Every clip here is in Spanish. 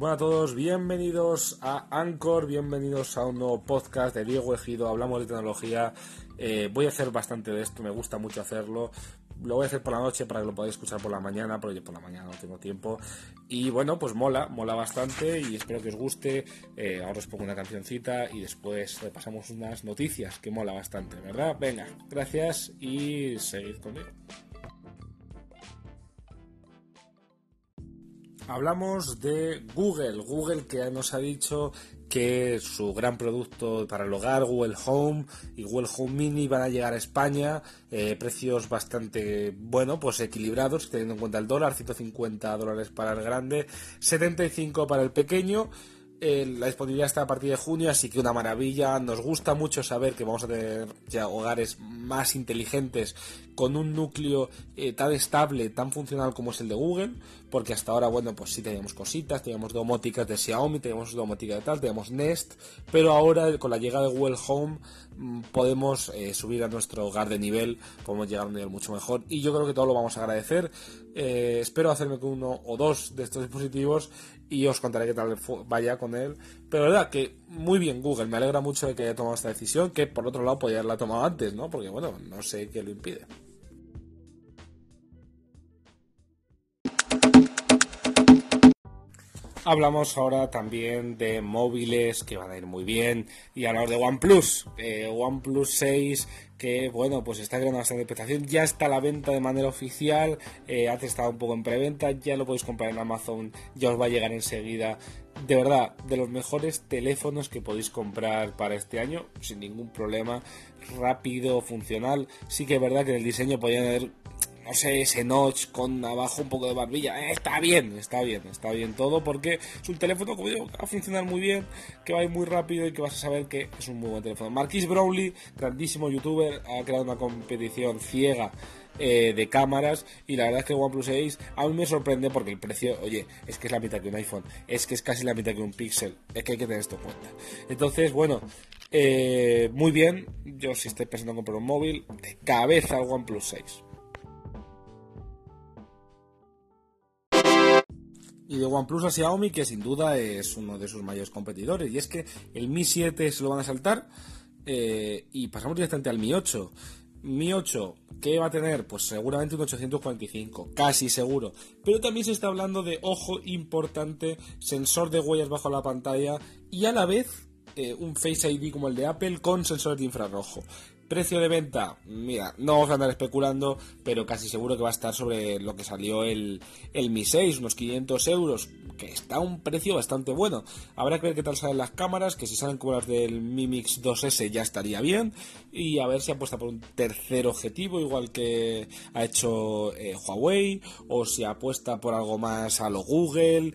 Bueno a todos, bienvenidos a Anchor, bienvenidos a un nuevo podcast de Diego Ejido, hablamos de tecnología, eh, voy a hacer bastante de esto, me gusta mucho hacerlo, lo voy a hacer por la noche para que lo podáis escuchar por la mañana, porque yo por la mañana no tengo tiempo. Y bueno, pues mola, mola bastante y espero que os guste. Eh, ahora os pongo una cancioncita y después repasamos unas noticias que mola bastante, ¿verdad? Venga, gracias y seguid conmigo. Hablamos de Google, Google que nos ha dicho que su gran producto para el hogar, Google Home y Google Home Mini van a llegar a España, eh, precios bastante, bueno, pues equilibrados, teniendo en cuenta el dólar, 150 dólares para el grande, 75 para el pequeño la disponibilidad está a partir de junio, así que una maravilla. Nos gusta mucho saber que vamos a tener ya hogares más inteligentes con un núcleo eh, tan estable, tan funcional como es el de Google, porque hasta ahora, bueno, pues sí teníamos cositas, teníamos domóticas de Xiaomi, teníamos domótica de tal, teníamos Nest, pero ahora con la llegada de Google Home mm, podemos eh, subir a nuestro hogar de nivel, podemos llegar a un nivel mucho mejor y yo creo que todo lo vamos a agradecer. Eh, espero hacerme con uno o dos de estos dispositivos y os contaré qué tal vaya con él. Pero la verdad que muy bien Google, me alegra mucho de que haya tomado esta decisión, que por otro lado podría haberla tomado antes, ¿no? Porque bueno, no sé qué lo impide. Hablamos ahora también de móviles que van a ir muy bien y hablamos de OnePlus, eh, OnePlus 6 que bueno pues está creando bastante expectación, ya está a la venta de manera oficial, eh, antes estaba un poco en preventa, ya lo podéis comprar en Amazon, ya os va a llegar enseguida. De verdad, de los mejores teléfonos que podéis comprar para este año, sin ningún problema, rápido, funcional. Sí que es verdad que en el diseño podían haber no sé, ese notch con abajo un poco de barbilla. Eh, está bien, está bien, está bien todo porque es un teléfono, como digo, que va a funcionar muy bien, que va a ir muy rápido y que vas a saber que es un muy buen teléfono. Marquis Brownlee, grandísimo youtuber, ha creado una competición ciega eh, de cámaras y la verdad es que el OnePlus 6 a mí me sorprende porque el precio, oye, es que es la mitad que un iPhone, es que es casi la mitad que un Pixel, es que hay que tener esto en cuenta. Entonces, bueno, eh, muy bien, yo si estoy pensando en comprar un móvil, de cabeza al OnePlus 6. Y de OnePlus a Xiaomi, que sin duda es uno de sus mayores competidores. Y es que el Mi 7 se lo van a saltar eh, y pasamos directamente al Mi 8. Mi 8, ¿qué va a tener? Pues seguramente un 845, casi seguro. Pero también se está hablando de, ojo importante, sensor de huellas bajo la pantalla y a la vez eh, un Face ID como el de Apple con sensores de infrarrojo. Precio de venta, mira, no vamos a andar especulando, pero casi seguro que va a estar sobre lo que salió el, el Mi 6, unos 500 euros, que está a un precio bastante bueno. Habrá que ver qué tal salen las cámaras, que si salen como las del Mi Mix 2S ya estaría bien, y a ver si apuesta por un tercer objetivo, igual que ha hecho eh, Huawei, o si apuesta por algo más a lo Google.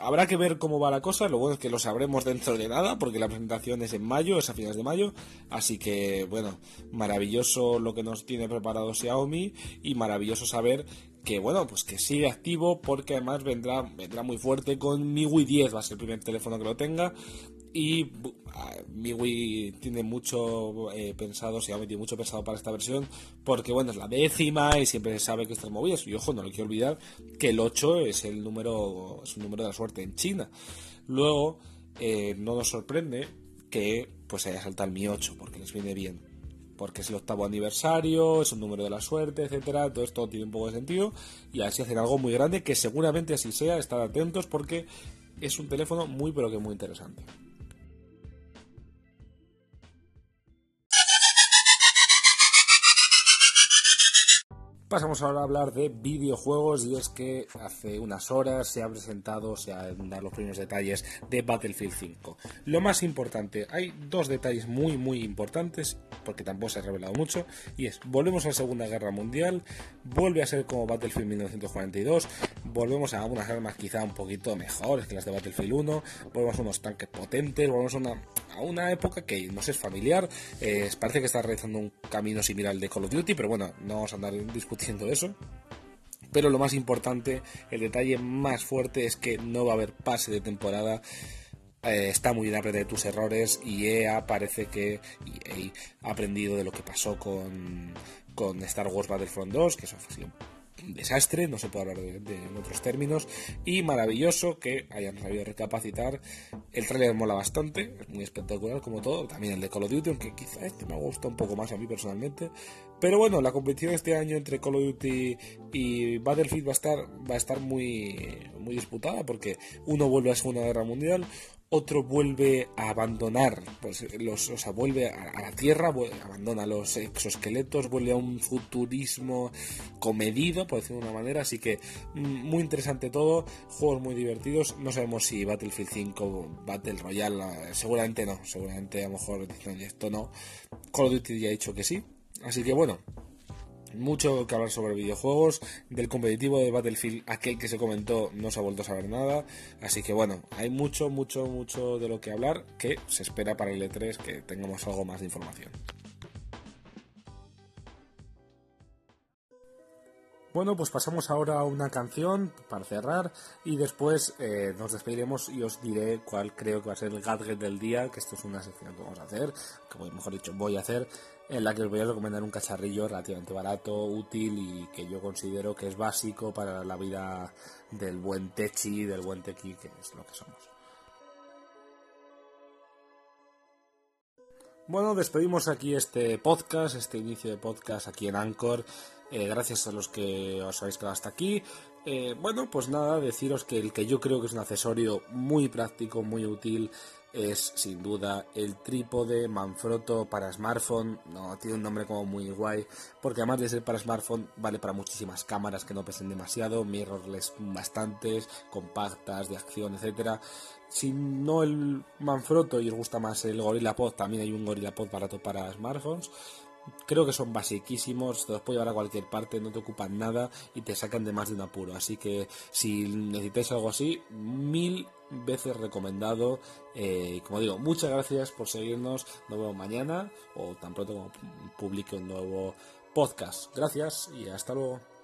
Habrá que ver cómo va la cosa, lo bueno es que lo sabremos dentro de nada, porque la presentación es en mayo, es a finales de mayo, así que bueno, maravilloso lo que nos tiene preparado Xiaomi y maravilloso saber que bueno, pues que sigue activo porque además vendrá, vendrá muy fuerte con MIUI 10, va a ser el primer teléfono que lo tenga y MIUI tiene mucho eh, pensado, Xiaomi tiene mucho pensado para esta versión porque bueno, es la décima y siempre se sabe que están movidas y ojo, no lo quiero olvidar que el 8 es el número, es un número de la suerte en China. Luego, eh, no nos sorprende que pues haya saltado el Mi 8 porque les viene bien porque es el octavo aniversario, es un número de la suerte, etcétera, todo esto tiene un poco de sentido y así hacen algo muy grande que seguramente así sea, estar atentos porque es un teléfono muy pero que muy interesante. Pasamos ahora a hablar de videojuegos y es que hace unas horas se ha presentado, se han dado los primeros detalles de Battlefield 5. Lo más importante, hay dos detalles muy muy importantes porque tampoco se ha revelado mucho y es, volvemos a la Segunda Guerra Mundial, vuelve a ser como Battlefield 1942, volvemos a unas armas quizá un poquito mejores que las de Battlefield 1, volvemos a unos tanques potentes, volvemos a una, a una época que nos es familiar, eh, parece que está realizando un camino similar al de Call of Duty, pero bueno, no vamos a andar discutiendo eso. Pero lo más importante, el detalle más fuerte es que no va a haber pase de temporada. Eh, está muy bien aprender tus errores y EA parece que ha aprendido de lo que pasó con, con Star Wars Battlefront 2, que eso fue desastre, no se puede hablar de, en otros términos, y maravilloso que hayan sabido recapacitar. El trailer mola bastante, es muy espectacular como todo, también el de Call of Duty, aunque quizá este me gusta un poco más a mí personalmente. Pero bueno, la competición este año entre Call of Duty y Battlefield va a estar, va a estar muy, muy disputada porque uno vuelve a la Segunda Guerra Mundial, otro vuelve a abandonar, pues los, o sea, vuelve a, la Tierra, abandona los exoesqueletos, vuelve a un futurismo comedido, por decirlo de una manera, así que mm, muy interesante todo, juegos muy divertidos, no sabemos si Battlefield 5, Battle Royale, seguramente no, seguramente a lo mejor esto no, Call of Duty ya ha dicho que sí, así que bueno, mucho que hablar sobre videojuegos. Del competitivo de Battlefield, aquel que se comentó, no se ha vuelto a saber nada. Así que bueno, hay mucho, mucho, mucho de lo que hablar que se espera para el E3 que tengamos algo más de información. Bueno, pues pasamos ahora a una canción para cerrar y después eh, nos despediremos y os diré cuál creo que va a ser el gadget del día, que esto es una sección que vamos a hacer, que mejor dicho voy a hacer, en la que os voy a recomendar un cacharrillo relativamente barato, útil y que yo considero que es básico para la vida del buen techi, del buen tequi, que es lo que somos. Bueno, despedimos aquí este podcast, este inicio de podcast aquí en Anchor. Eh, gracias a los que os habéis quedado hasta aquí. Eh, bueno, pues nada, deciros que el que yo creo que es un accesorio muy práctico, muy útil, es sin duda el trípode Manfrotto para smartphone. No, tiene un nombre como muy guay, porque además de ser para smartphone, vale para muchísimas cámaras que no pesen demasiado, mirrorless bastantes, compactas, de acción, etcétera. Si no el Manfrotto y os gusta más el GorillaPod, también hay un GorillaPod barato para smartphones creo que son basiquísimos, te los puedes llevar a cualquier parte, no te ocupan nada y te sacan de más de un apuro. Así que si necesitáis algo así, mil veces recomendado. Eh, como digo, muchas gracias por seguirnos. Nos vemos mañana o tan pronto como publique un nuevo podcast. Gracias y hasta luego.